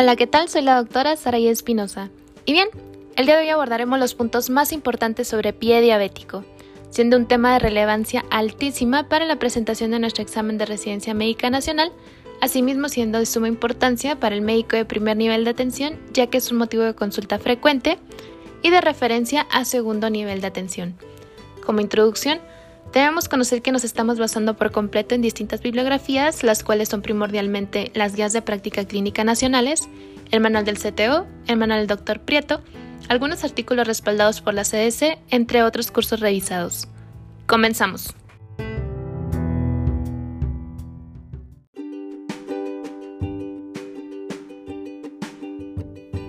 Hola, ¿qué tal? Soy la doctora Saraya Espinosa. Y bien, el día de hoy abordaremos los puntos más importantes sobre pie diabético, siendo un tema de relevancia altísima para la presentación de nuestro examen de residencia médica nacional, asimismo siendo de suma importancia para el médico de primer nivel de atención, ya que es un motivo de consulta frecuente y de referencia a segundo nivel de atención. Como introducción, Debemos conocer que nos estamos basando por completo en distintas bibliografías, las cuales son primordialmente las guías de práctica clínica nacionales, el manual del CTO, el manual del Dr. Prieto, algunos artículos respaldados por la CDC, entre otros cursos revisados. Comenzamos.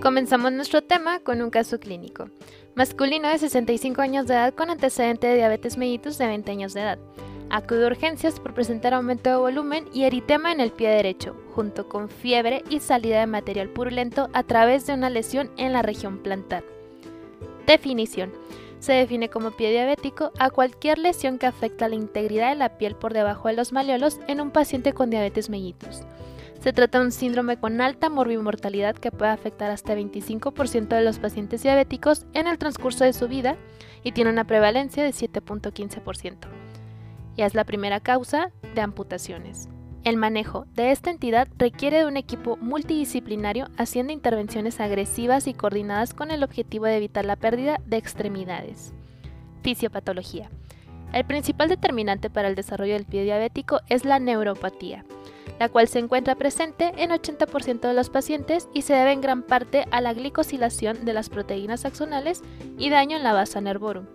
Comenzamos nuestro tema con un caso clínico masculino de 65 años de edad con antecedente de diabetes mellitus de 20 años de edad. Acude a urgencias por presentar aumento de volumen y eritema en el pie derecho, junto con fiebre y salida de material purulento a través de una lesión en la región plantar. Definición. Se define como pie diabético a cualquier lesión que afecta la integridad de la piel por debajo de los maleolos en un paciente con diabetes mellitus. Se trata de un síndrome con alta morbimortalidad que puede afectar hasta 25% de los pacientes diabéticos en el transcurso de su vida y tiene una prevalencia de 7.15%. Y es la primera causa de amputaciones. El manejo de esta entidad requiere de un equipo multidisciplinario haciendo intervenciones agresivas y coordinadas con el objetivo de evitar la pérdida de extremidades. Fisiopatología. El principal determinante para el desarrollo del pie diabético es la neuropatía la cual se encuentra presente en 80% de los pacientes y se debe en gran parte a la glicosilación de las proteínas axonales y daño en la base nervorum.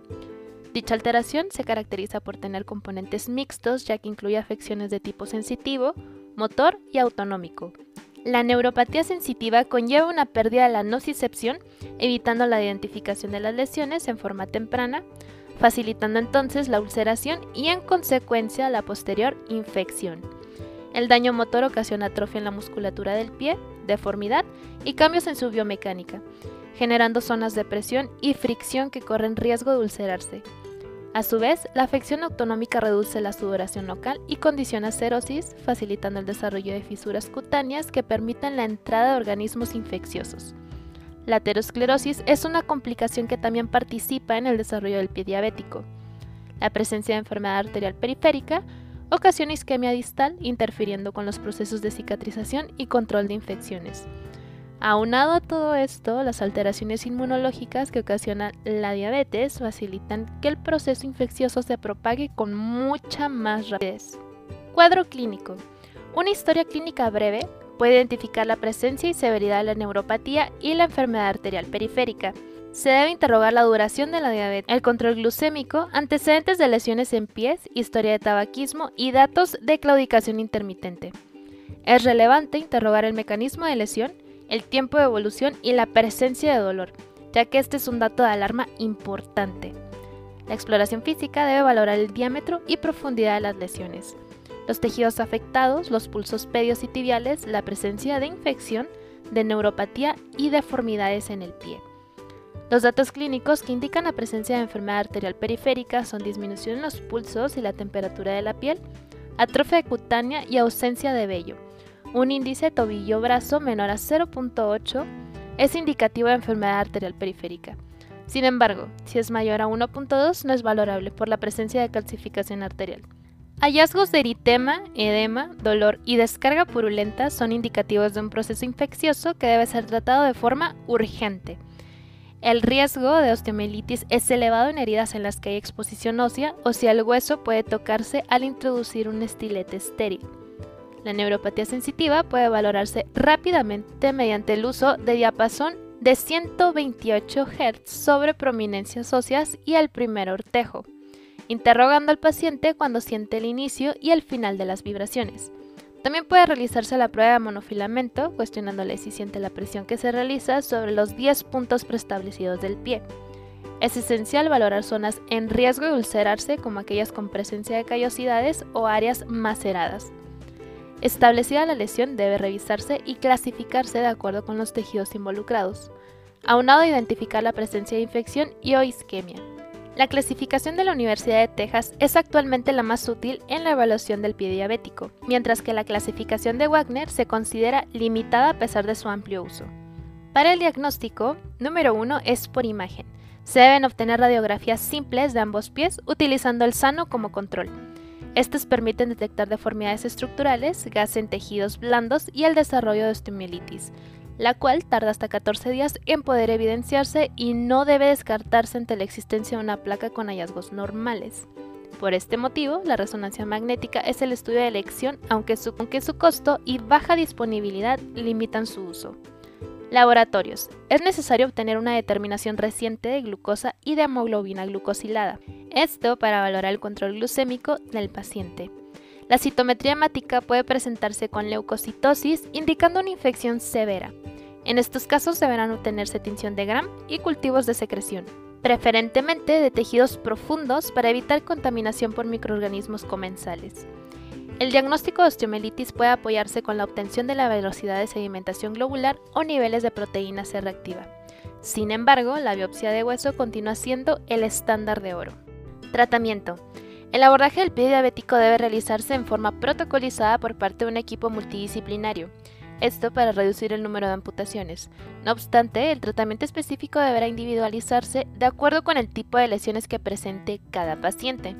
Dicha alteración se caracteriza por tener componentes mixtos ya que incluye afecciones de tipo sensitivo, motor y autonómico. La neuropatía sensitiva conlleva una pérdida de la nocicepción, evitando la identificación de las lesiones en forma temprana, facilitando entonces la ulceración y en consecuencia la posterior infección. El daño motor ocasiona atrofia en la musculatura del pie, deformidad y cambios en su biomecánica, generando zonas de presión y fricción que corren riesgo de ulcerarse. A su vez, la afección autonómica reduce la sudoración local y condiciona cerosis, facilitando el desarrollo de fisuras cutáneas que permiten la entrada de organismos infecciosos. La aterosclerosis es una complicación que también participa en el desarrollo del pie diabético. La presencia de enfermedad arterial periférica ocasiona isquemia distal interfiriendo con los procesos de cicatrización y control de infecciones. Aunado a todo esto, las alteraciones inmunológicas que ocasionan la diabetes facilitan que el proceso infeccioso se propague con mucha más rapidez. Cuadro clínico. Una historia clínica breve puede identificar la presencia y severidad de la neuropatía y la enfermedad arterial periférica, se debe interrogar la duración de la diabetes, el control glucémico, antecedentes de lesiones en pies, historia de tabaquismo y datos de claudicación intermitente. Es relevante interrogar el mecanismo de lesión, el tiempo de evolución y la presencia de dolor, ya que este es un dato de alarma importante. La exploración física debe valorar el diámetro y profundidad de las lesiones, los tejidos afectados, los pulsos pedios y tibiales, la presencia de infección, de neuropatía y deformidades en el pie. Los datos clínicos que indican la presencia de enfermedad arterial periférica son disminución en los pulsos y la temperatura de la piel, atrofia cutánea y ausencia de vello. Un índice tobillo-brazo menor a 0.8 es indicativo de enfermedad arterial periférica. Sin embargo, si es mayor a 1.2 no es valorable por la presencia de calcificación arterial. Hallazgos de eritema, edema, dolor y descarga purulenta son indicativos de un proceso infeccioso que debe ser tratado de forma urgente. El riesgo de osteomielitis es elevado en heridas en las que hay exposición ósea o si el hueso puede tocarse al introducir un estilete estéril. La neuropatía sensitiva puede valorarse rápidamente mediante el uso de diapasón de 128 Hz sobre prominencias óseas y el primer ortejo, interrogando al paciente cuando siente el inicio y el final de las vibraciones. También puede realizarse la prueba de monofilamento, cuestionándole si siente la presión que se realiza sobre los 10 puntos preestablecidos del pie. Es esencial valorar zonas en riesgo de ulcerarse, como aquellas con presencia de callosidades o áreas maceradas. Establecida la lesión, debe revisarse y clasificarse de acuerdo con los tejidos involucrados, aunado a identificar la presencia de infección y o isquemia. La clasificación de la Universidad de Texas es actualmente la más útil en la evaluación del pie diabético, mientras que la clasificación de Wagner se considera limitada a pesar de su amplio uso. Para el diagnóstico, número 1 es por imagen. Se deben obtener radiografías simples de ambos pies utilizando el sano como control. Estas permiten detectar deformidades estructurales, gas en tejidos blandos y el desarrollo de osteomielitis, la cual tarda hasta 14 días en poder evidenciarse y no debe descartarse ante la existencia de una placa con hallazgos normales. Por este motivo, la resonancia magnética es el estudio de elección, aunque su, aunque su costo y baja disponibilidad limitan su uso. Laboratorios. Es necesario obtener una determinación reciente de glucosa y de hemoglobina glucosilada. Esto para valorar el control glucémico del paciente. La citometría hemática puede presentarse con leucocitosis, indicando una infección severa. En estos casos deberán obtenerse tinción de Gram y cultivos de secreción, preferentemente de tejidos profundos para evitar contaminación por microorganismos comensales. El diagnóstico de osteomelitis puede apoyarse con la obtención de la velocidad de sedimentación globular o niveles de proteína C reactiva. Sin embargo, la biopsia de hueso continúa siendo el estándar de oro. Tratamiento. El abordaje del pie diabético debe realizarse en forma protocolizada por parte de un equipo multidisciplinario, esto para reducir el número de amputaciones. No obstante, el tratamiento específico deberá individualizarse de acuerdo con el tipo de lesiones que presente cada paciente.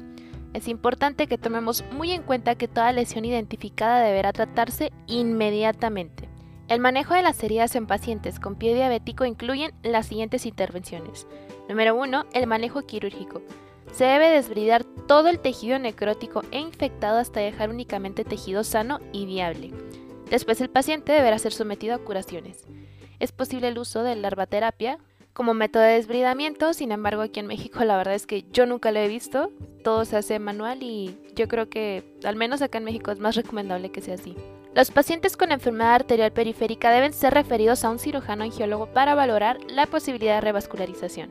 Es importante que tomemos muy en cuenta que toda lesión identificada deberá tratarse inmediatamente. El manejo de las heridas en pacientes con pie diabético incluyen las siguientes intervenciones. Número 1. El manejo quirúrgico. Se debe desbridar todo el tejido necrótico e infectado hasta dejar únicamente tejido sano y viable. Después el paciente deberá ser sometido a curaciones. Es posible el uso de larvaterapia como método de desbridamiento, sin embargo aquí en México la verdad es que yo nunca lo he visto, todo se hace manual y yo creo que al menos acá en México es más recomendable que sea así. Los pacientes con enfermedad arterial periférica deben ser referidos a un cirujano angiólogo para valorar la posibilidad de revascularización.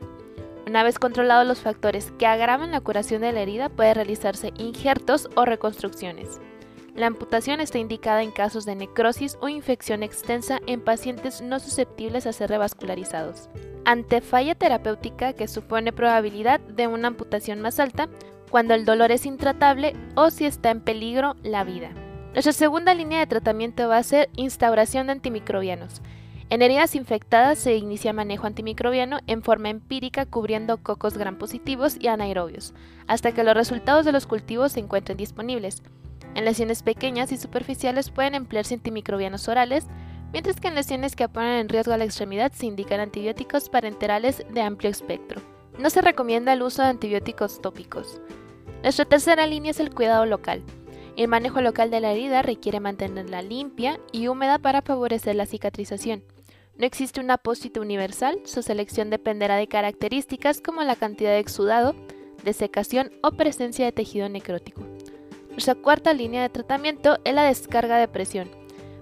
Una vez controlados los factores que agravan la curación de la herida, puede realizarse injertos o reconstrucciones. La amputación está indicada en casos de necrosis o infección extensa en pacientes no susceptibles a ser revascularizados. Ante falla terapéutica que supone probabilidad de una amputación más alta, cuando el dolor es intratable o si está en peligro la vida. Nuestra segunda línea de tratamiento va a ser instauración de antimicrobianos. En heridas infectadas se inicia manejo antimicrobiano en forma empírica cubriendo cocos gram positivos y anaerobios, hasta que los resultados de los cultivos se encuentren disponibles. En lesiones pequeñas y superficiales pueden emplearse antimicrobianos orales, mientras que en lesiones que ponen en riesgo a la extremidad se indican antibióticos parenterales de amplio espectro. No se recomienda el uso de antibióticos tópicos. Nuestra tercera línea es el cuidado local. El manejo local de la herida requiere mantenerla limpia y húmeda para favorecer la cicatrización. No existe un apósito universal, su selección dependerá de características como la cantidad de exudado, desecación o presencia de tejido necrótico. Nuestra cuarta línea de tratamiento es la descarga de presión.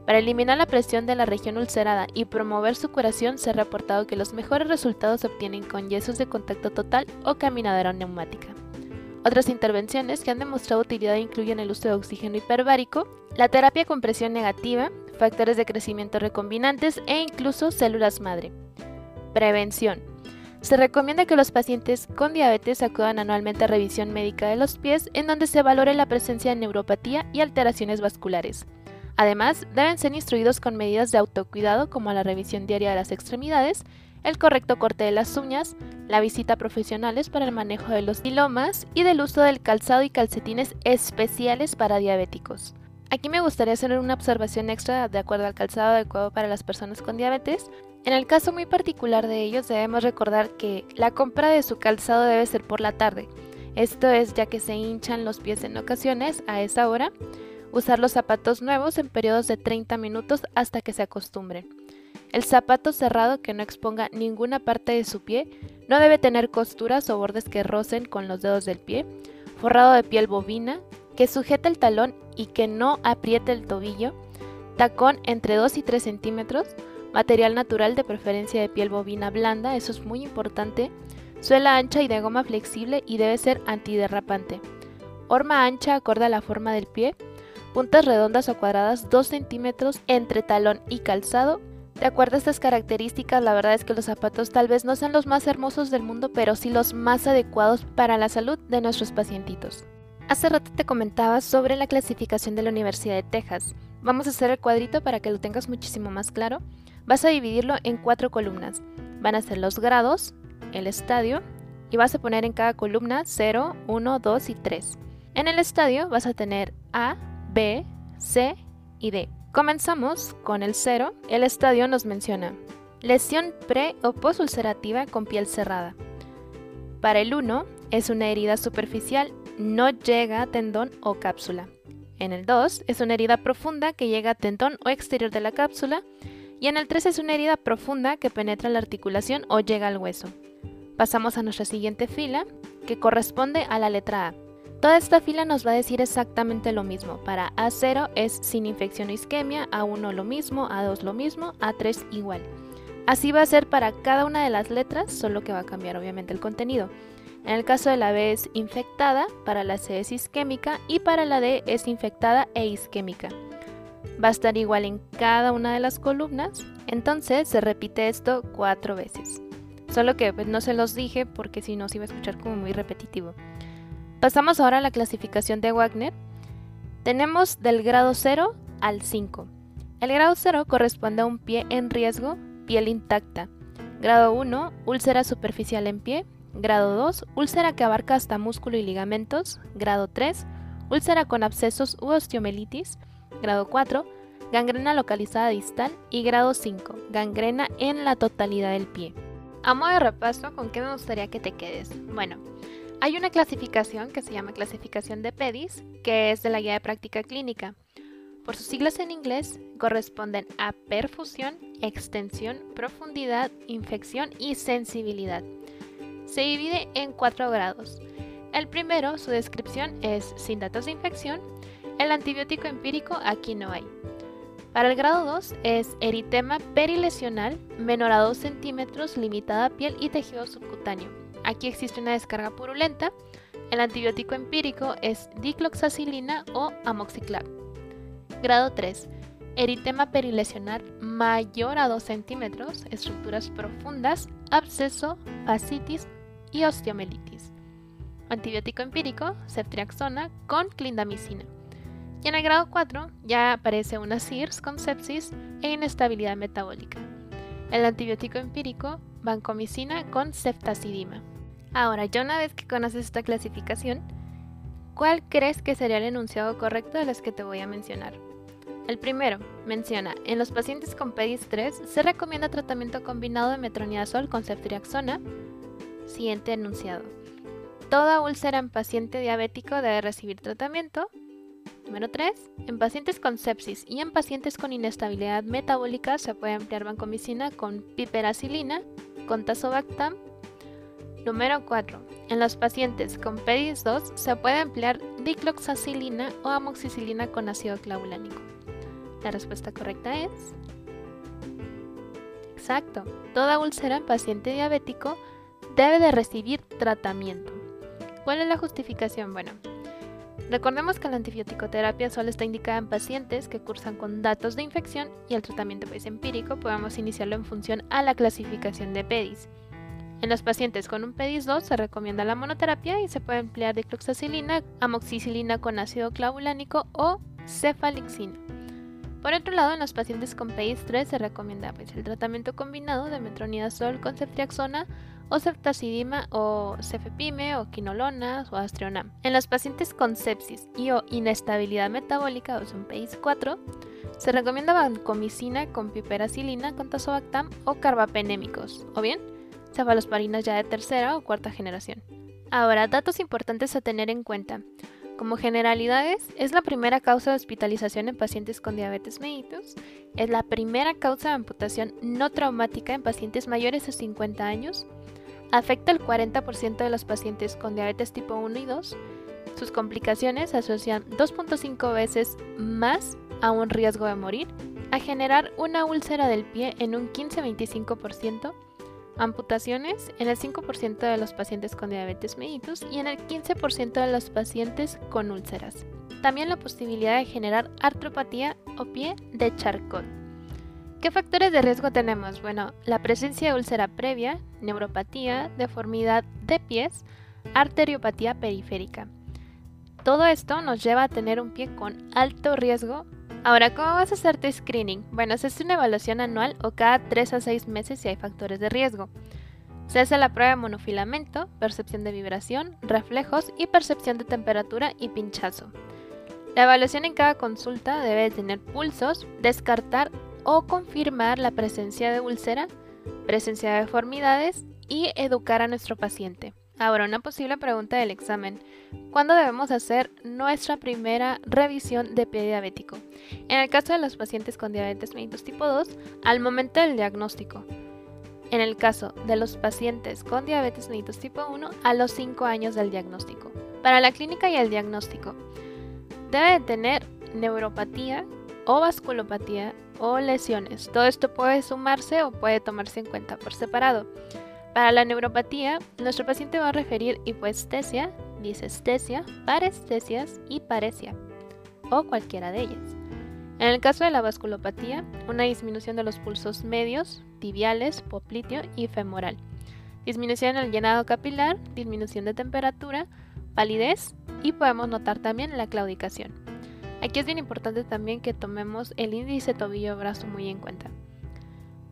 Para eliminar la presión de la región ulcerada y promover su curación, se ha reportado que los mejores resultados se obtienen con yesos de contacto total o caminadora neumática. Otras intervenciones que han demostrado utilidad incluyen el uso de oxígeno hiperbárico, la terapia con presión negativa, factores de crecimiento recombinantes e incluso células madre. Prevención. Se recomienda que los pacientes con diabetes acudan anualmente a revisión médica de los pies en donde se valore la presencia de neuropatía y alteraciones vasculares. Además, deben ser instruidos con medidas de autocuidado como la revisión diaria de las extremidades, el correcto corte de las uñas, la visita a profesionales para el manejo de los dilomas y del uso del calzado y calcetines especiales para diabéticos. Aquí me gustaría hacer una observación extra de acuerdo al calzado adecuado para las personas con diabetes. En el caso muy particular de ellos debemos recordar que la compra de su calzado debe ser por la tarde. Esto es ya que se hinchan los pies en ocasiones a esa hora. Usar los zapatos nuevos en periodos de 30 minutos hasta que se acostumbren. El zapato cerrado que no exponga ninguna parte de su pie no debe tener costuras o bordes que rocen con los dedos del pie. Forrado de piel bovina, que sujete el talón y que no apriete el tobillo, tacón entre 2 y 3 centímetros, material natural de preferencia de piel bovina blanda, eso es muy importante, suela ancha y de goma flexible y debe ser antiderrapante, horma ancha acorde a la forma del pie, puntas redondas o cuadradas 2 centímetros entre talón y calzado, De acuerdo a estas características, la verdad es que los zapatos tal vez no sean los más hermosos del mundo, pero sí los más adecuados para la salud de nuestros pacientitos. Hace rato te comentaba sobre la clasificación de la Universidad de Texas. Vamos a hacer el cuadrito para que lo tengas muchísimo más claro. Vas a dividirlo en cuatro columnas. Van a ser los grados, el estadio, y vas a poner en cada columna 0, 1, 2 y 3. En el estadio vas a tener A, B, C y D. Comenzamos con el 0. El estadio nos menciona lesión pre o posulcerativa con piel cerrada. Para el 1 es una herida superficial, no llega a tendón o cápsula. En el 2 es una herida profunda que llega a tendón o exterior de la cápsula. Y en el 3 es una herida profunda que penetra la articulación o llega al hueso. Pasamos a nuestra siguiente fila, que corresponde a la letra A. Toda esta fila nos va a decir exactamente lo mismo. Para A0 es sin infección o isquemia, A1 lo mismo, A2 lo mismo, A3 igual. Así va a ser para cada una de las letras, solo que va a cambiar obviamente el contenido. En el caso de la B es infectada, para la C es isquémica y para la D es infectada e isquémica. Va a estar igual en cada una de las columnas, entonces se repite esto cuatro veces. Solo que pues, no se los dije porque si no se iba a escuchar como muy repetitivo. Pasamos ahora a la clasificación de Wagner. Tenemos del grado 0 al 5. El grado 0 corresponde a un pie en riesgo, piel intacta. Grado 1, úlcera superficial en pie. Grado 2, úlcera que abarca hasta músculo y ligamentos. Grado 3, úlcera con abscesos u osteomelitis. Grado 4, gangrena localizada distal. Y grado 5, gangrena en la totalidad del pie. A modo de repaso, ¿con qué me gustaría que te quedes? Bueno, hay una clasificación que se llama clasificación de PEDIS, que es de la guía de práctica clínica. Por sus siglas en inglés, corresponden a perfusión, extensión, profundidad, infección y sensibilidad. Se divide en cuatro grados. El primero, su descripción es sin datos de infección. El antibiótico empírico aquí no hay. Para el grado 2 es eritema perilesional menor a 2 centímetros, limitada a piel y tejido subcutáneo. Aquí existe una descarga purulenta. El antibiótico empírico es dicloxacilina o amoxiclav. Grado 3. Eritema perilesional mayor a 2 centímetros, estructuras profundas, absceso, fascitis y osteomelitis. Antibiótico empírico, ceftriaxona con clindamicina. Y en el grado 4 ya aparece una CIRS con sepsis e inestabilidad metabólica. El antibiótico empírico, vancomicina con ceftazidima. Ahora, ya una vez que conoces esta clasificación, ¿cuál crees que sería el enunciado correcto de los que te voy a mencionar? El primero menciona, en los pacientes con PEDIS 3 se recomienda tratamiento combinado de metronidazol con ceftriaxona. Siguiente enunciado. Toda úlcera en paciente diabético debe recibir tratamiento Número 3. En pacientes con sepsis y en pacientes con inestabilidad metabólica se puede emplear vancomicina con piperacilina, con tazobactam. Número 4. En los pacientes con PEDIS 2 se puede emplear dicloxacilina o amoxicilina con ácido clavulánico. La respuesta correcta es... Exacto. Toda úlcera en paciente diabético debe de recibir tratamiento. ¿Cuál es la justificación? Bueno, Recordemos que la antibiótico-terapia solo está indicada en pacientes que cursan con datos de infección y el tratamiento es pues, empírico podemos iniciarlo en función a la clasificación de PEDIS. En los pacientes con un PEDIS 2 se recomienda la monoterapia y se puede emplear dicloxacilina, amoxicilina con ácido clavulánico o cefalixina. Por otro lado, en los pacientes con PEDIS 3 se recomienda pues, el tratamiento combinado de metronidazol con ceftriaxona o ceftazidima o cefepime o quinolona o astrionam. En los pacientes con sepsis y o inestabilidad metabólica o son PIS4, se recomienda vancomicina con piperacilina con tazobactam o carbapenémicos, o bien cefalosparinas ya de tercera o cuarta generación. Ahora, datos importantes a tener en cuenta. Como generalidades, es la primera causa de hospitalización en pacientes con diabetes mellitus, es la primera causa de amputación no traumática en pacientes mayores de 50 años, afecta al 40% de los pacientes con diabetes tipo 1 y 2. Sus complicaciones asocian 2.5 veces más a un riesgo de morir, a generar una úlcera del pie en un 15-25%, amputaciones en el 5% de los pacientes con diabetes mellitus y en el 15% de los pacientes con úlceras. También la posibilidad de generar artropatía o pie de Charcot ¿Qué factores de riesgo tenemos? Bueno, la presencia de úlcera previa, neuropatía, deformidad de pies, arteriopatía periférica. Todo esto nos lleva a tener un pie con alto riesgo. Ahora, ¿cómo vas a hacer tu screening? Bueno, se hace una evaluación anual o cada 3 a 6 meses si hay factores de riesgo. Se hace la prueba de monofilamento, percepción de vibración, reflejos y percepción de temperatura y pinchazo. La evaluación en cada consulta debe tener pulsos, descartar o confirmar la presencia de úlcera, presencia de deformidades y educar a nuestro paciente. Ahora, una posible pregunta del examen. ¿Cuándo debemos hacer nuestra primera revisión de pie diabético? En el caso de los pacientes con diabetes mellitus tipo 2, al momento del diagnóstico. En el caso de los pacientes con diabetes mellitus tipo 1, a los 5 años del diagnóstico. Para la clínica y el diagnóstico, debe tener neuropatía o vasculopatía o lesiones. Todo esto puede sumarse o puede tomarse en cuenta por separado. Para la neuropatía, nuestro paciente va a referir hipoestesia, disestesia, parestesias y paresia, o cualquiera de ellas. En el caso de la vasculopatía, una disminución de los pulsos medios, tibiales, popliteo y femoral. Disminución en el llenado capilar, disminución de temperatura, palidez y podemos notar también la claudicación. Aquí es bien importante también que tomemos el índice tobillo-brazo muy en cuenta.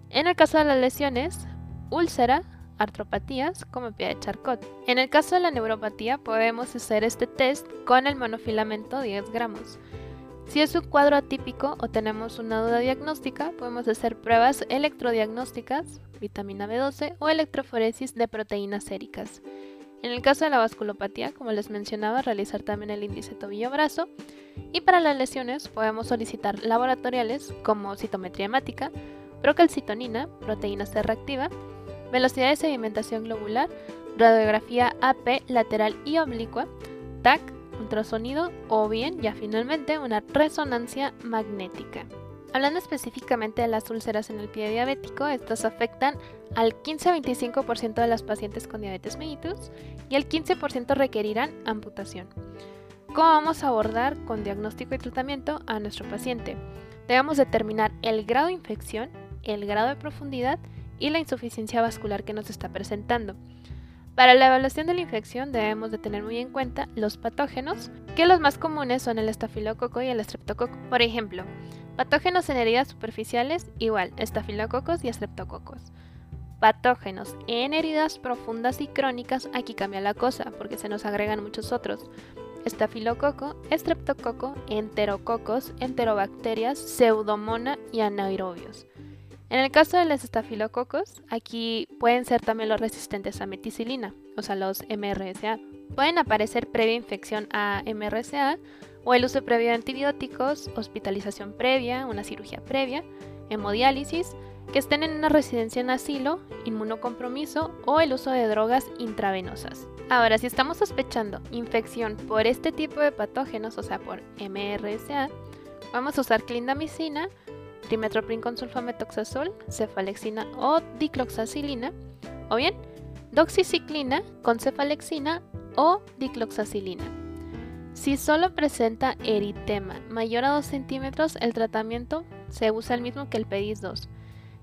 En el caso de las lesiones, úlcera, artropatías como pie de Charcot. En el caso de la neuropatía podemos hacer este test con el monofilamento 10 gramos. Si es un cuadro atípico o tenemos una duda diagnóstica, podemos hacer pruebas electrodiagnósticas, vitamina B12 o electroforesis de proteínas séricas. En el caso de la vasculopatía, como les mencionaba, realizar también el índice tobillo-brazo. Y para las lesiones podemos solicitar laboratoriales como citometría hemática, procalcitonina, proteína C reactiva, velocidad de sedimentación globular, radiografía AP lateral y oblicua, TAC, ultrasonido o bien ya finalmente una resonancia magnética. Hablando específicamente de las úlceras en el pie diabético, estas afectan al 15-25% de las pacientes con diabetes mellitus y el 15% requerirán amputación. ¿Cómo vamos a abordar con diagnóstico y tratamiento a nuestro paciente? Debemos determinar el grado de infección, el grado de profundidad y la insuficiencia vascular que nos está presentando. Para la evaluación de la infección debemos de tener muy en cuenta los patógenos, que los más comunes son el estafilococo y el estreptococo. Por ejemplo, patógenos en heridas superficiales, igual, estafilococos y estreptococos. Patógenos en heridas profundas y crónicas, aquí cambia la cosa, porque se nos agregan muchos otros. Estafilococo, estreptococo, enterococos, enterobacterias, pseudomona y anaerobios. En el caso de los estafilococos, aquí pueden ser también los resistentes a meticilina, o sea, los MRSA. Pueden aparecer previa infección a MRSA o el uso previo de antibióticos, hospitalización previa, una cirugía previa, hemodiálisis, que estén en una residencia en asilo, inmunocompromiso o el uso de drogas intravenosas. Ahora, si estamos sospechando infección por este tipo de patógenos, o sea, por MRSA, vamos a usar clindamicina trimetoprim con sulfametoxazol, cefalexina o dicloxacilina, o bien doxiciclina con cefalexina o dicloxacilina. Si solo presenta eritema mayor a 2 centímetros, el tratamiento se usa el mismo que el PEDIS 2.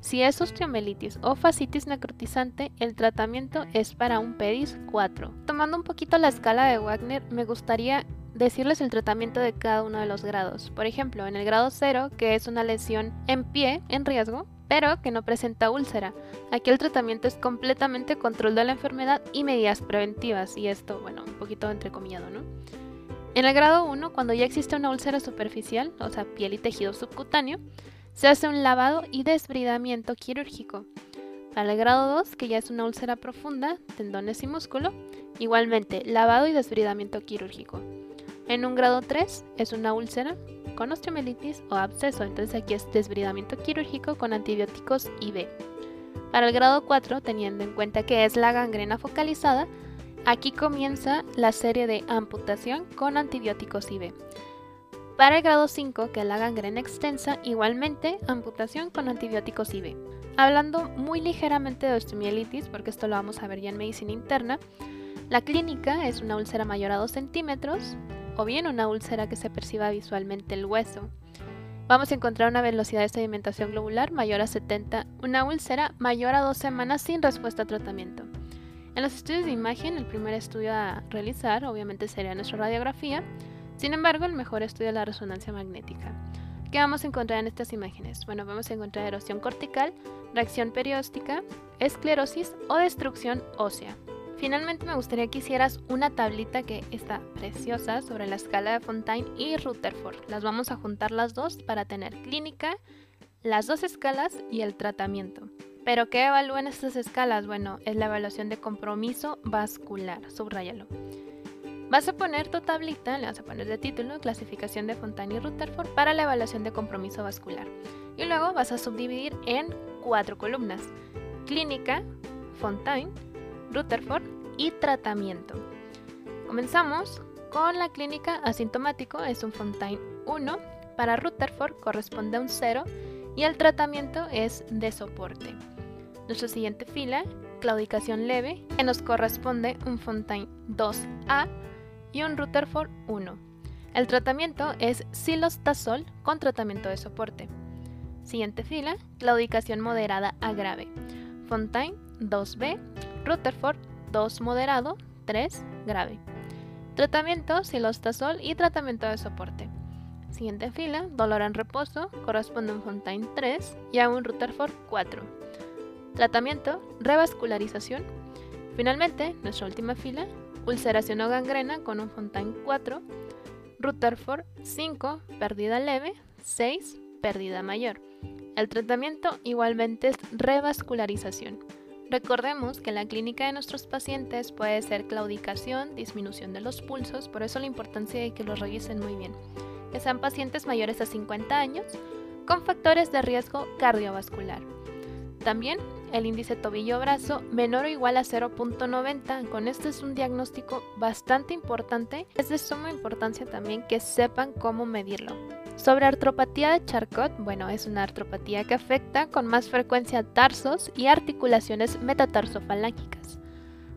Si es osteomelitis o fascitis necrotizante, el tratamiento es para un PEDIS 4. Tomando un poquito la escala de Wagner, me gustaría decirles el tratamiento de cada uno de los grados. Por ejemplo, en el grado 0, que es una lesión en pie en riesgo, pero que no presenta úlcera. Aquí el tratamiento es completamente control de la enfermedad y medidas preventivas, y esto, bueno, un poquito entrecomillado, ¿no? En el grado 1, cuando ya existe una úlcera superficial, o sea, piel y tejido subcutáneo, se hace un lavado y desbridamiento quirúrgico. Para el grado 2, que ya es una úlcera profunda, tendones y músculo, igualmente lavado y desbridamiento quirúrgico. En un grado 3 es una úlcera con osteomelitis o absceso, entonces aquí es desbridamiento quirúrgico con antibióticos IV. Para el grado 4, teniendo en cuenta que es la gangrena focalizada, aquí comienza la serie de amputación con antibióticos IV. Para el grado 5, que es la gangrena extensa, igualmente amputación con antibióticos IV. Hablando muy ligeramente de osteomielitis, porque esto lo vamos a ver ya en medicina interna, la clínica es una úlcera mayor a 2 centímetros, o bien una úlcera que se perciba visualmente el hueso. vamos a encontrar una velocidad de sedimentación globular mayor a 70, una úlcera mayor a dos semanas sin respuesta a tratamiento. En los estudios de imagen, el primer estudio a realizar obviamente sería nuestra radiografía, sin embargo el mejor estudio es la resonancia magnética. ¿Qué vamos a encontrar en estas imágenes? Bueno, vamos a encontrar erosión cortical, reacción perióstica, esclerosis o destrucción ósea. Finalmente me gustaría que hicieras una tablita que está preciosa sobre la escala de Fontaine y Rutherford. Las vamos a juntar las dos para tener clínica, las dos escalas y el tratamiento. ¿Pero qué evalúan estas escalas? Bueno, es la evaluación de compromiso vascular, subrayalo. Vas a poner tu tablita, le vas a poner de título clasificación de Fontaine y Rutherford para la evaluación de compromiso vascular. Y luego vas a subdividir en cuatro columnas. Clínica, Fontaine, Rutherford y tratamiento. Comenzamos con la clínica asintomático, es un Fontaine 1, para Rutherford corresponde a un 0 y el tratamiento es de soporte. Nuestra siguiente fila, claudicación leve, que nos corresponde un Fontaine 2A y un Rutherford 1. El tratamiento es silostazol con tratamiento de soporte. Siguiente fila, claudicación moderada a grave. Fontaine 2B Rutherford 2 moderado, 3 grave. Tratamiento silostazol y tratamiento de soporte. Siguiente fila, dolor en reposo, corresponde a un Fontaine 3 y a un Rutherford 4. Tratamiento, revascularización. Finalmente, nuestra última fila, ulceración o gangrena con un Fontaine 4, Rutherford 5, pérdida leve, 6, pérdida mayor. El tratamiento igualmente es revascularización. Recordemos que la clínica de nuestros pacientes puede ser claudicación, disminución de los pulsos, por eso la importancia de que los revisen muy bien. Que sean pacientes mayores a 50 años con factores de riesgo cardiovascular. También el índice tobillo-brazo menor o igual a 0.90. Con este es un diagnóstico bastante importante. Es de suma importancia también que sepan cómo medirlo. Sobre artropatía de Charcot, bueno, es una artropatía que afecta con más frecuencia tarsos y articulaciones metatarsofalángicas.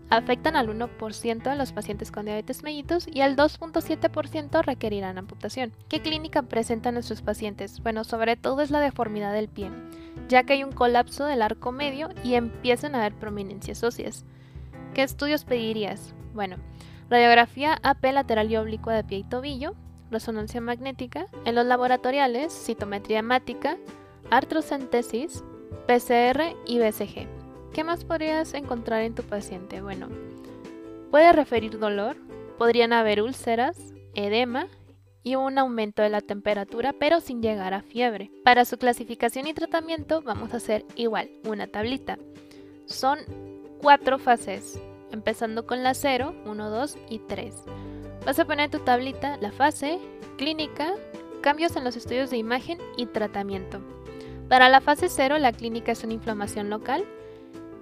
Afectan al 1% de los pacientes con diabetes mellitus y al 2.7% requerirán amputación. ¿Qué clínica presentan nuestros pacientes? Bueno, sobre todo es la deformidad del pie, ya que hay un colapso del arco medio y empiezan a haber prominencias óseas. ¿Qué estudios pedirías? Bueno, radiografía AP lateral y oblicua de pie y tobillo, resonancia magnética, en los laboratoriales, citometría hemática, artrocentesis, PCR y BCG. ¿Qué más podrías encontrar en tu paciente? Bueno, puede referir dolor, podrían haber úlceras, edema y un aumento de la temperatura, pero sin llegar a fiebre. Para su clasificación y tratamiento vamos a hacer igual, una tablita. Son cuatro fases, empezando con la 0, 1, 2 y 3. Vas a poner tu tablita la fase, clínica, cambios en los estudios de imagen y tratamiento. Para la fase 0, la clínica es una inflamación local.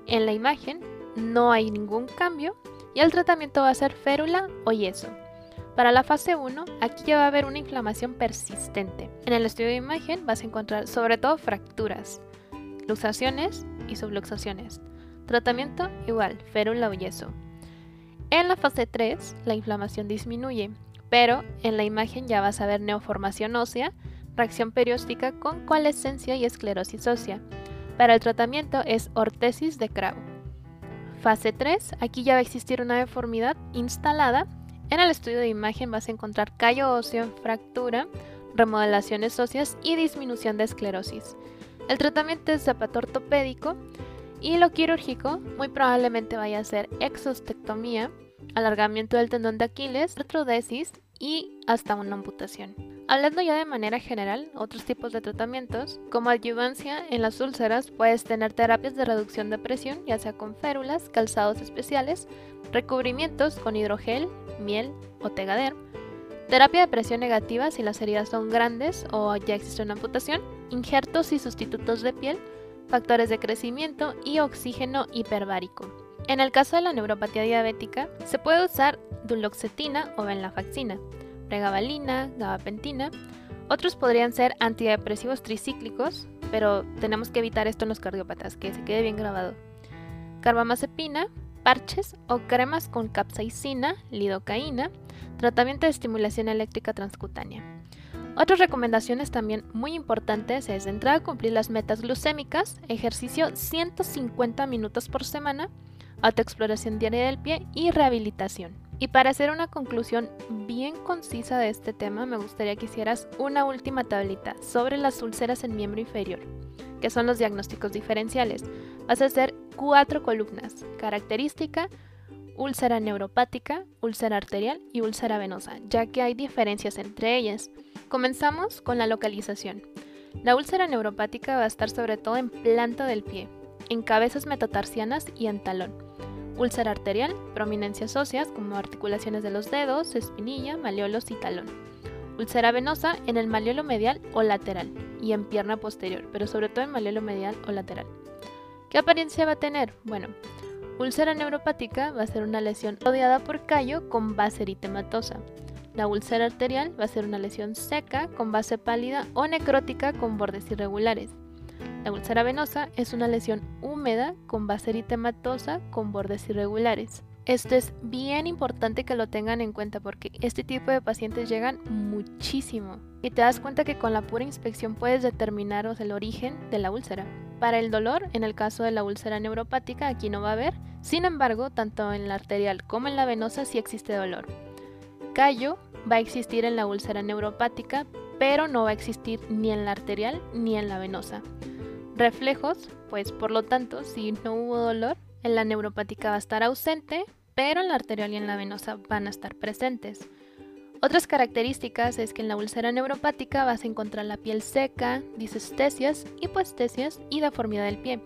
En la imagen no hay ningún cambio y el tratamiento va a ser férula o yeso. Para la fase 1, aquí ya va a haber una inflamación persistente. En el estudio de imagen vas a encontrar sobre todo fracturas, luxaciones y subluxaciones. Tratamiento igual, férula o yeso. En la fase 3, la inflamación disminuye, pero en la imagen ya vas a ver neoformación ósea, reacción perióstica con coalescencia y esclerosis ósea. Para el tratamiento es ortesis de Krau. Fase 3, aquí ya va a existir una deformidad instalada. En el estudio de imagen vas a encontrar callo óseo fractura, remodelaciones óseas y disminución de esclerosis. El tratamiento es zapato ortopédico y lo quirúrgico muy probablemente vaya a ser exostectomía, alargamiento del tendón de Aquiles, retrodesis y hasta una amputación. Hablando ya de manera general, otros tipos de tratamientos, como adyuvancia en las úlceras, puedes tener terapias de reducción de presión, ya sea con férulas, calzados especiales, recubrimientos con hidrogel, miel o tegader, terapia de presión negativa si las heridas son grandes o ya existe una amputación, injertos y sustitutos de piel, factores de crecimiento y oxígeno hiperbárico. En el caso de la neuropatía diabética, se puede usar duloxetina o venlafaxina, pregabalina, gabapentina. Otros podrían ser antidepresivos tricíclicos, pero tenemos que evitar esto en los cardiópatas, que se quede bien grabado. Carbamazepina, parches o cremas con capsaicina, lidocaína, tratamiento de estimulación eléctrica transcutánea. Otras recomendaciones también muy importantes es de entrada cumplir las metas glucémicas, ejercicio 150 minutos por semana, autoexploración diaria del pie y rehabilitación. Y para hacer una conclusión bien concisa de este tema, me gustaría que hicieras una última tablita sobre las úlceras en miembro inferior, que son los diagnósticos diferenciales. Vas a hacer cuatro columnas, característica, úlcera neuropática, úlcera arterial y úlcera venosa, ya que hay diferencias entre ellas. Comenzamos con la localización. La úlcera neuropática va a estar sobre todo en planta del pie, en cabezas metatarsianas y en talón. Úlcera arterial, prominencias óseas como articulaciones de los dedos, espinilla, maleolos y talón. Úlcera venosa en el maleolo medial o lateral y en pierna posterior, pero sobre todo en maleolo medial o lateral. ¿Qué apariencia va a tener? Bueno, úlcera neuropática va a ser una lesión rodeada por callo con base eritematosa. La úlcera arterial va a ser una lesión seca con base pálida o necrótica con bordes irregulares. La úlcera venosa es una lesión húmeda con base eritematosa con bordes irregulares. Esto es bien importante que lo tengan en cuenta porque este tipo de pacientes llegan muchísimo y te das cuenta que con la pura inspección puedes determinar el origen de la úlcera. Para el dolor, en el caso de la úlcera neuropática, aquí no va a haber. Sin embargo, tanto en la arterial como en la venosa sí existe dolor. Callo va a existir en la úlcera neuropática, pero no va a existir ni en la arterial ni en la venosa. Reflejos, pues por lo tanto, si no hubo dolor, en la neuropática va a estar ausente, pero en la arterial y en la venosa van a estar presentes. Otras características es que en la úlcera neuropática vas a encontrar la piel seca, disestesias, hipoestesias y deformidad del pie.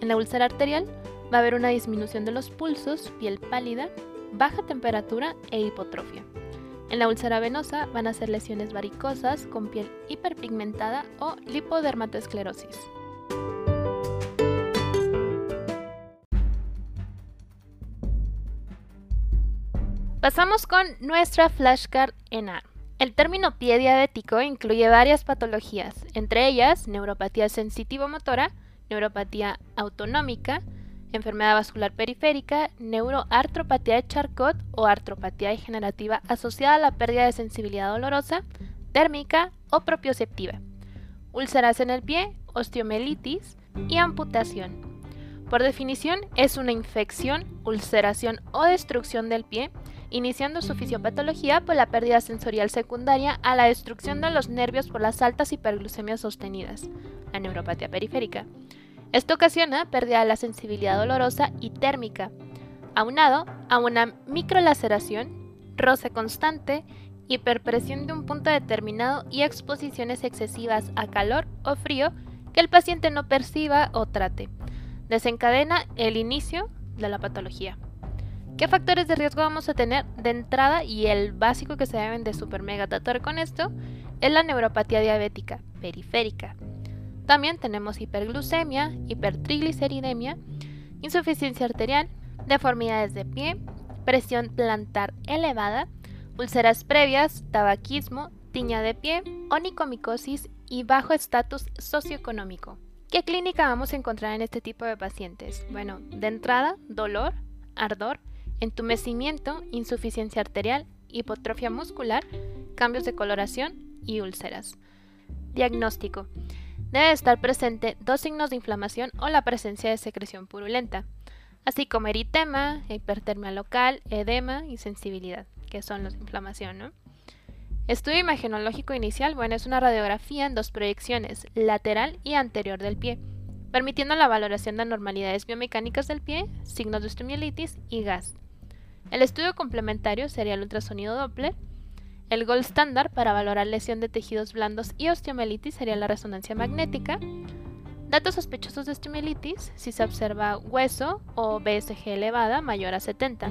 En la úlcera arterial va a haber una disminución de los pulsos, piel pálida, baja temperatura e hipotrofia. En la úlcera venosa van a ser lesiones varicosas con piel hiperpigmentada o lipodermatoesclerosis. Pasamos con nuestra flashcard en A. El término pie diabético incluye varias patologías, entre ellas neuropatía sensitivo-motora, neuropatía autonómica, enfermedad vascular periférica, neuroartropatía de Charcot o artropatía degenerativa asociada a la pérdida de sensibilidad dolorosa, térmica o propioceptiva, úlceras en el pie, osteomelitis y amputación. Por definición, es una infección, ulceración o destrucción del pie iniciando su fisiopatología por la pérdida sensorial secundaria a la destrucción de los nervios por las altas hiperglucemias sostenidas, la neuropatía periférica. Esto ocasiona pérdida de la sensibilidad dolorosa y térmica, aunado a una microlaceración, roce constante, hiperpresión de un punto determinado y exposiciones excesivas a calor o frío que el paciente no perciba o trate. Desencadena el inicio de la patología. ¿Qué factores de riesgo vamos a tener de entrada? Y el básico que se deben de super mega tratar con esto es la neuropatía diabética periférica. También tenemos hiperglucemia, hipertrigliceridemia, insuficiencia arterial, deformidades de pie, presión plantar elevada, úlceras previas, tabaquismo, tiña de pie, onicomicosis y bajo estatus socioeconómico. ¿Qué clínica vamos a encontrar en este tipo de pacientes? Bueno, de entrada, dolor, ardor, entumecimiento, insuficiencia arterial, hipotrofia muscular, cambios de coloración y úlceras. Diagnóstico. Debe estar presente dos signos de inflamación o la presencia de secreción purulenta, así como eritema, hipertermia local, edema y sensibilidad, que son los de inflamación. Estudio imagenológico inicial, bueno, es una radiografía en dos proyecciones, lateral y anterior del pie, permitiendo la valoración de anormalidades biomecánicas del pie, signos de osteomielitis y gas. El estudio complementario sería el ultrasonido Doppler. El gold estándar para valorar lesión de tejidos blandos y osteomelitis sería la resonancia magnética. Datos sospechosos de osteomelitis si se observa hueso o BSG elevada mayor a 70.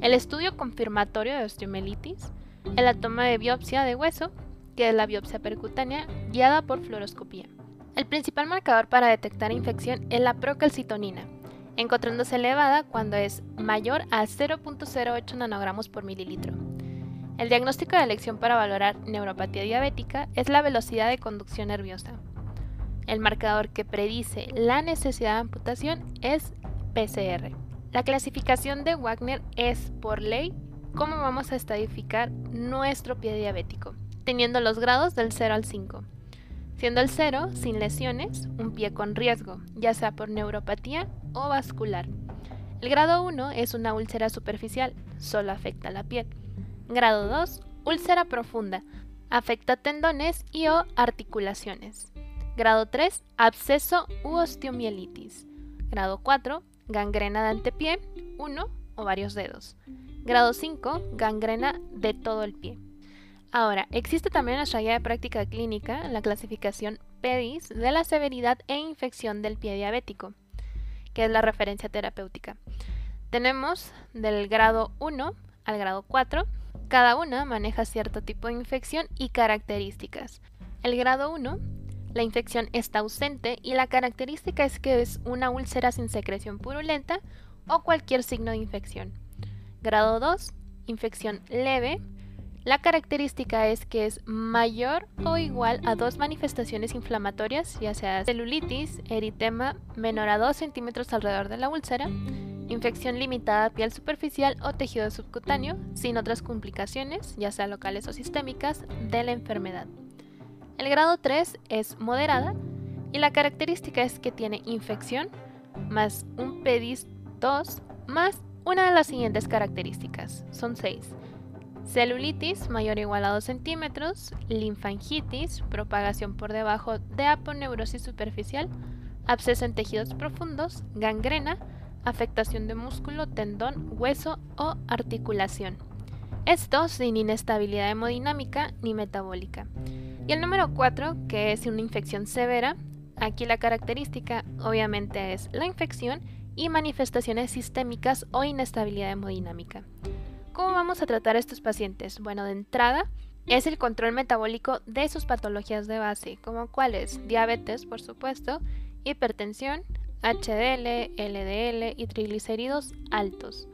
El estudio confirmatorio de osteomelitis. El toma de biopsia de hueso, que es la biopsia percutánea guiada por fluoroscopía. El principal marcador para detectar infección es la procalcitonina, encontrándose elevada cuando es mayor a 0.08 nanogramos por mililitro. El diagnóstico de elección para valorar neuropatía diabética es la velocidad de conducción nerviosa. El marcador que predice la necesidad de amputación es PCR. La clasificación de Wagner es por ley cómo vamos a estadificar nuestro pie diabético. teniendo los grados del 0 al 5, siendo el 0 sin lesiones, un pie con riesgo, ya sea por neuropatía o vascular. El grado 1 es una úlcera superficial, solo afecta la piel. Grado 2, úlcera profunda, afecta tendones y o articulaciones. Grado 3, absceso u osteomielitis. Grado 4, gangrena de antepié, 1 o varios dedos. Grado 5, gangrena de todo el pie. Ahora, existe también nuestra guía de práctica clínica, la clasificación PEDIS de la severidad e infección del pie diabético, que es la referencia terapéutica. Tenemos del grado 1 al grado 4, cada una maneja cierto tipo de infección y características. El grado 1, la infección está ausente y la característica es que es una úlcera sin secreción purulenta o cualquier signo de infección. Grado 2, infección leve. La característica es que es mayor o igual a dos manifestaciones inflamatorias, ya sea celulitis, eritema menor a 2 centímetros alrededor de la úlcera, infección limitada a piel superficial o tejido subcutáneo, sin otras complicaciones, ya sea locales o sistémicas, de la enfermedad. El grado 3 es moderada y la característica es que tiene infección más un pedis 2 más una de las siguientes características. Son 6. Celulitis mayor o igual a 2 centímetros, linfangitis, propagación por debajo de aponeurosis superficial, absceso en tejidos profundos, gangrena, afectación de músculo, tendón, hueso o articulación. Esto sin inestabilidad hemodinámica ni metabólica. Y el número 4, que es una infección severa, aquí la característica obviamente es la infección y manifestaciones sistémicas o inestabilidad hemodinámica. ¿Cómo vamos a tratar a estos pacientes? Bueno, de entrada es el control metabólico de sus patologías de base, como cuáles? Diabetes, por supuesto, hipertensión, HDL, LDL y triglicéridos altos.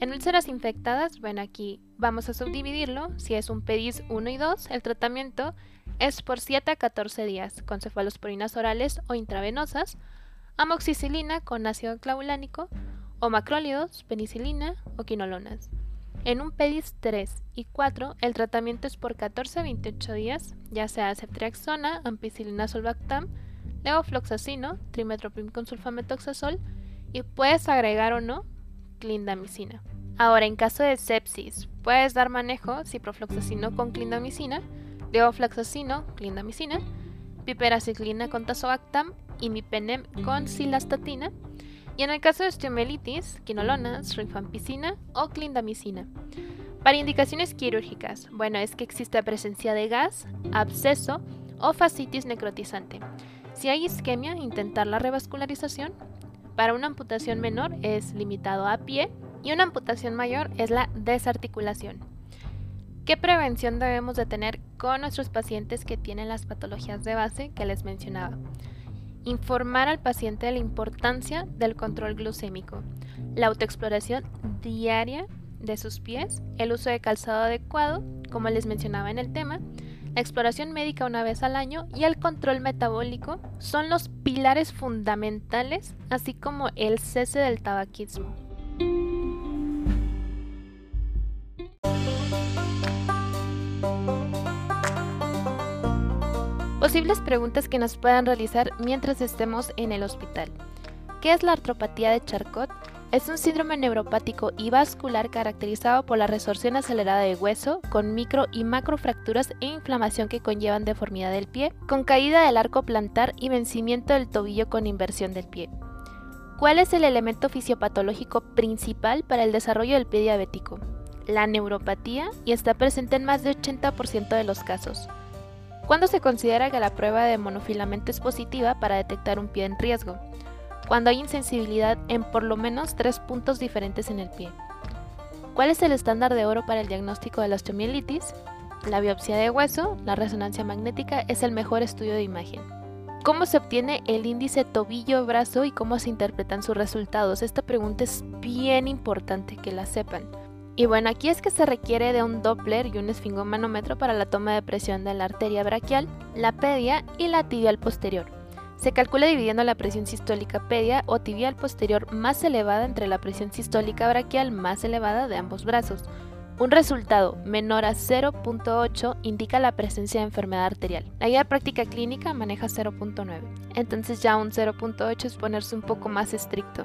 En úlceras infectadas, bueno, aquí vamos a subdividirlo. Si es un PEDIS 1 y 2, el tratamiento es por 7 a 14 días con cefalosporinas orales o intravenosas amoxicilina con ácido clavulánico o macrólidos, penicilina o quinolonas. En un PEDIS 3 y 4, el tratamiento es por 14 a 28 días, ya sea ceftriaxona, ampicilina solvactam, levofloxacino, trimetoprim con sulfametoxazol y puedes agregar o no clindamicina. Ahora, en caso de sepsis, puedes dar manejo ciprofloxacino con clindamicina, levofloxacino, clindamicina, piperaciclina con tazobactam imipenem con silastatina y en el caso de osteomielitis, quinolonas, rifampicina o clindamicina. Para indicaciones quirúrgicas, bueno, es que existe presencia de gas, absceso o fascitis necrotizante. Si hay isquemia, intentar la revascularización. Para una amputación menor es limitado a pie y una amputación mayor es la desarticulación. ¿Qué prevención debemos de tener con nuestros pacientes que tienen las patologías de base que les mencionaba? Informar al paciente de la importancia del control glucémico, la autoexploración diaria de sus pies, el uso de calzado adecuado, como les mencionaba en el tema, la exploración médica una vez al año y el control metabólico son los pilares fundamentales, así como el cese del tabaquismo. Posibles preguntas que nos puedan realizar mientras estemos en el hospital. ¿Qué es la artropatía de Charcot? Es un síndrome neuropático y vascular caracterizado por la resorción acelerada de hueso, con micro y macrofracturas e inflamación que conllevan deformidad del pie, con caída del arco plantar y vencimiento del tobillo con inversión del pie. ¿Cuál es el elemento fisiopatológico principal para el desarrollo del pie diabético? La neuropatía y está presente en más de 80% de los casos. ¿Cuándo se considera que la prueba de monofilamento es positiva para detectar un pie en riesgo? Cuando hay insensibilidad en por lo menos tres puntos diferentes en el pie. ¿Cuál es el estándar de oro para el diagnóstico de la osteomielitis? La biopsia de hueso, la resonancia magnética es el mejor estudio de imagen. ¿Cómo se obtiene el índice tobillo-brazo y cómo se interpretan sus resultados? Esta pregunta es bien importante que la sepan. Y bueno, aquí es que se requiere de un Doppler y un esfingomanómetro para la toma de presión de la arteria braquial, la pedia y la tibial posterior. Se calcula dividiendo la presión sistólica pedia o tibial posterior más elevada entre la presión sistólica braquial más elevada de ambos brazos. Un resultado menor a 0.8 indica la presencia de enfermedad arterial. La guía práctica clínica maneja 0.9. Entonces ya un 0.8 es ponerse un poco más estricto.